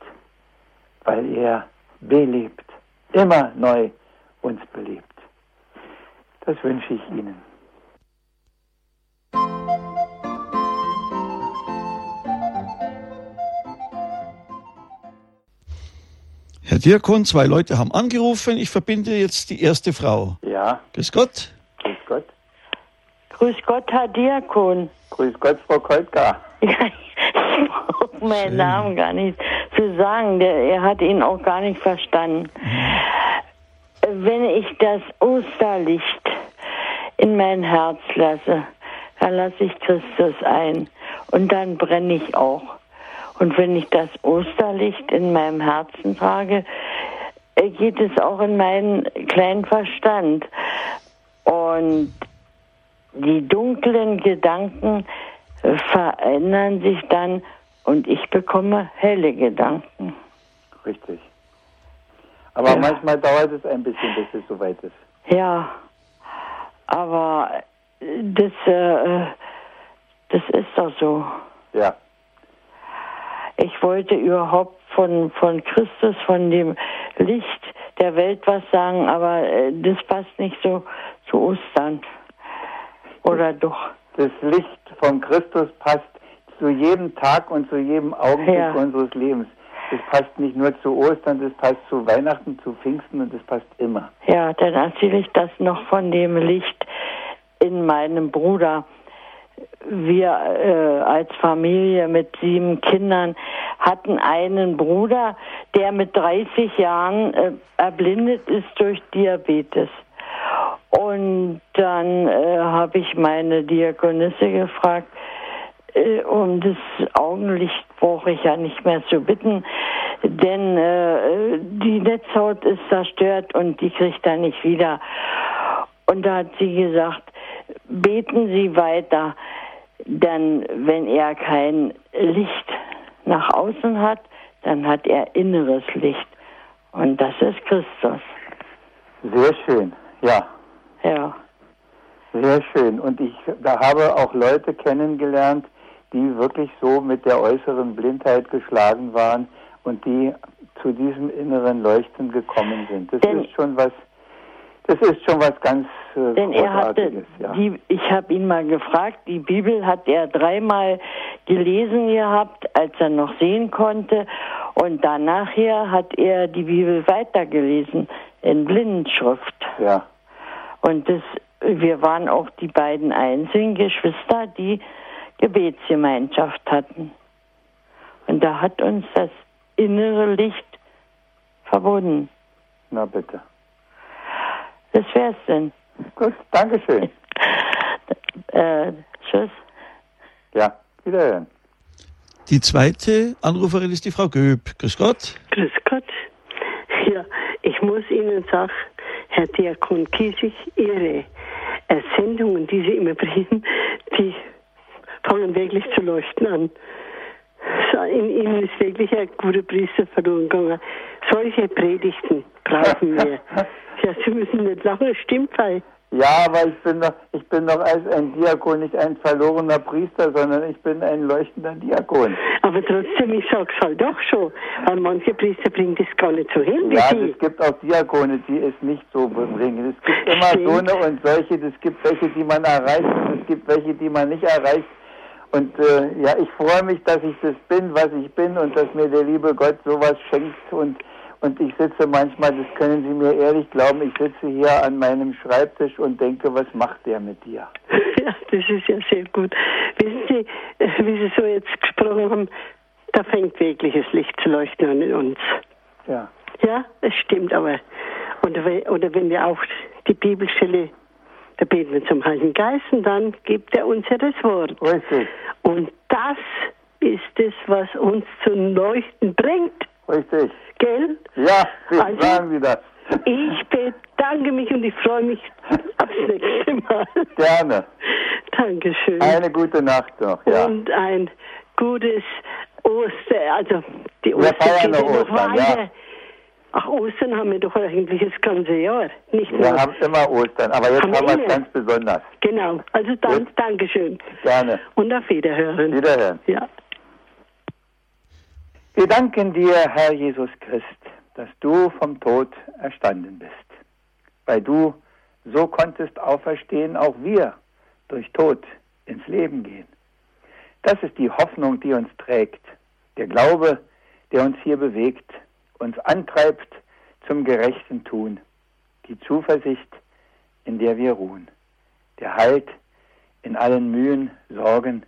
weil er belebt, immer neu uns belebt. Das wünsche ich Ihnen. Diakon, zwei Leute haben angerufen. Ich verbinde jetzt die erste Frau. Ja, Grüß Gott. grüß Gott. Grüß Gott, Herr Diakon. Grüß Gott, Frau Kolka. Ja, ich brauche meinen Schön. Namen gar nicht zu sagen. Der, er hat ihn auch gar nicht verstanden. Wenn ich das Osterlicht in mein Herz lasse, dann lasse ich Christus ein und dann brenne ich auch. Und wenn ich das Osterlicht in meinem Herzen trage, äh, geht es auch in meinen kleinen Verstand. Und die dunklen Gedanken äh, verändern sich dann und ich bekomme helle Gedanken. Richtig. Aber Ja. manchmal dauert es ein bisschen, bis es soweit ist. Ja, aber äh, das, äh, das ist doch so. Ja, Ich wollte überhaupt von, von Christus, von dem Licht der Welt was sagen, aber äh, das passt nicht so zu Ostern. Oder doch? das Licht von Christus passt zu jedem Tag und zu jedem Augenblick Ja. unseres Lebens. Das passt nicht nur zu Ostern, das passt zu Weihnachten, zu Pfingsten und das passt immer. Ja, dann erzähle ich das noch von dem Licht in meinem Bruder. Wir äh, als Familie mit sieben Kindern hatten einen Bruder, der mit 30 Jahren äh, erblindet ist durch Diabetes. Und dann äh, habe ich meine Diakonisse gefragt, äh, um das Augenlicht brauche ich ja nicht mehr zu bitten, denn äh, die Netzhaut ist zerstört und die kriegt er nicht wieder. Und da hat sie gesagt, beten Sie weiter, denn wenn er kein Licht nach außen hat, dann hat er inneres Licht. Und das ist Christus. Sehr schön, ja, Ja. sehr schön. Und ich da habe auch Leute kennengelernt, die wirklich so mit der äußeren Blindheit geschlagen waren und die zu diesem inneren Leuchten gekommen sind. Das Denn- ist schon was, das ist schon was ganz äh, Denn er hatte, ja. die, ich habe ihn mal gefragt, die Bibel hat er dreimal gelesen gehabt, als er noch sehen konnte. Und dann nachher hat er die Bibel weitergelesen in Blindenschrift. ja. Und das, wir waren auch die beiden einzigen Geschwister, die Gebetsgemeinschaft hatten. Und da hat uns das innere Licht verbunden. Na bitte. Das wär's denn. Gut, Dankeschön. Äh, tschüss. Ja, wiederhören. Die zweite Anruferin ist die Frau Göb. Grüß Gott. Grüß Gott. Ja, ich muss Ihnen sagen, Herr Diakon Kiesig, Ihre äh, Sendungen, die Sie immer bringen, die fangen wirklich zu leuchten an. In Ihnen ist wirklich ein guter Priester verloren gegangen. Solche Predigten brauchen wir. Ja, Sie müssen nicht lachen, es stimmt weil Ja, aber ich bin doch, ich bin doch als ein Diakon nicht ein verlorener Priester, sondern ich bin ein leuchtender Diakon. Aber trotzdem, ich sag's halt doch schon, weil manche Priester bringen das gar nicht so hin Ja, Sie. es gibt auch Diakone, die es nicht so bringen. Es gibt immer Stimmt. so eine und solche. Es gibt welche, die man erreicht und es gibt welche, die man nicht erreicht. Und äh, ja, ich freue mich, dass ich das bin, was ich bin und dass mir der liebe Gott sowas schenkt. Und, und ich sitze manchmal, das können Sie mir ehrlich glauben, ich sitze hier an meinem Schreibtisch und denke, was macht der mit dir? Ja, das ist ja sehr gut. Wissen Sie, äh, wie Sie so jetzt gesprochen haben, da fängt wirkliches Licht zu leuchten an in uns. Ja, Ja, es stimmt aber. We- oder wenn wir auch die Bibelstelle, da beten wir zum Heiligen Geist und dann gibt er uns ja das Wort. richtig, Und das ist es, was uns zum Leuchten bringt. richtig. Gell? Ja, wie Also- sagen Sie das? Ich bedanke mich und ich freue mich aufs nächste Mal. Gerne. Dankeschön. Eine gute Nacht noch, ja. und ein gutes Oster, also die Wir feiern geht noch Ostern, weiter. ja. Ach, Ostern haben wir doch eigentlich das ganze Jahr, nicht Wir nur. haben immer Ostern, aber jetzt Haben haben wir es ganz besonders. Genau, also dann, Gut. Dankeschön Gerne. und auf Wiederhören. Wiederhören. Ja. Wir danken dir, Herr Jesus Christ, dass du vom Tod erstanden bist. Weil du so konntest auferstehen, auch wir durch Tod ins Leben gehen. Das ist die Hoffnung, die uns trägt, der Glaube, der uns hier bewegt uns antreibt zum gerechten Tun, die Zuversicht, in der wir ruhen, der Halt in allen Mühen, Sorgen,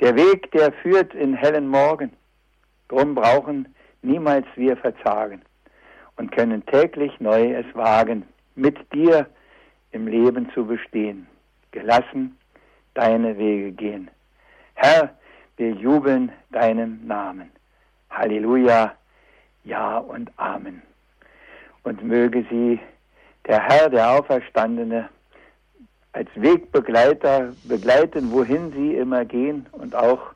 der Weg, der führt in hellen Morgen. Drum brauchen niemals wir verzagen und können täglich neu es wagen, mit dir im Leben zu bestehen, gelassen deine Wege gehen. Herr, wir jubeln deinem Namen. Halleluja, ja und Amen. Und möge sie der Herr, der Auferstandene, als Wegbegleiter begleiten, wohin sie immer gehen und auch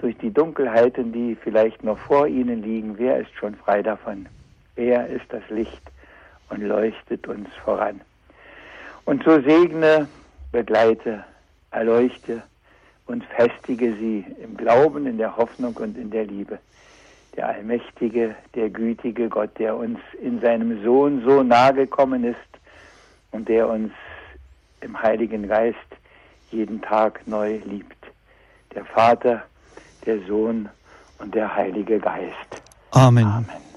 durch die Dunkelheiten, die vielleicht noch vor ihnen liegen. Wer ist schon frei davon? Er ist das Licht und leuchtet uns voran. Und so segne, begleite, erleuchte und festige sie im Glauben, in der Hoffnung und in der Liebe. Der allmächtige, der gütige Gott, der uns in seinem Sohn so nahe gekommen ist und der uns im Heiligen Geist jeden Tag neu liebt. Der Vater, der Sohn und der Heilige Geist. Amen. Amen.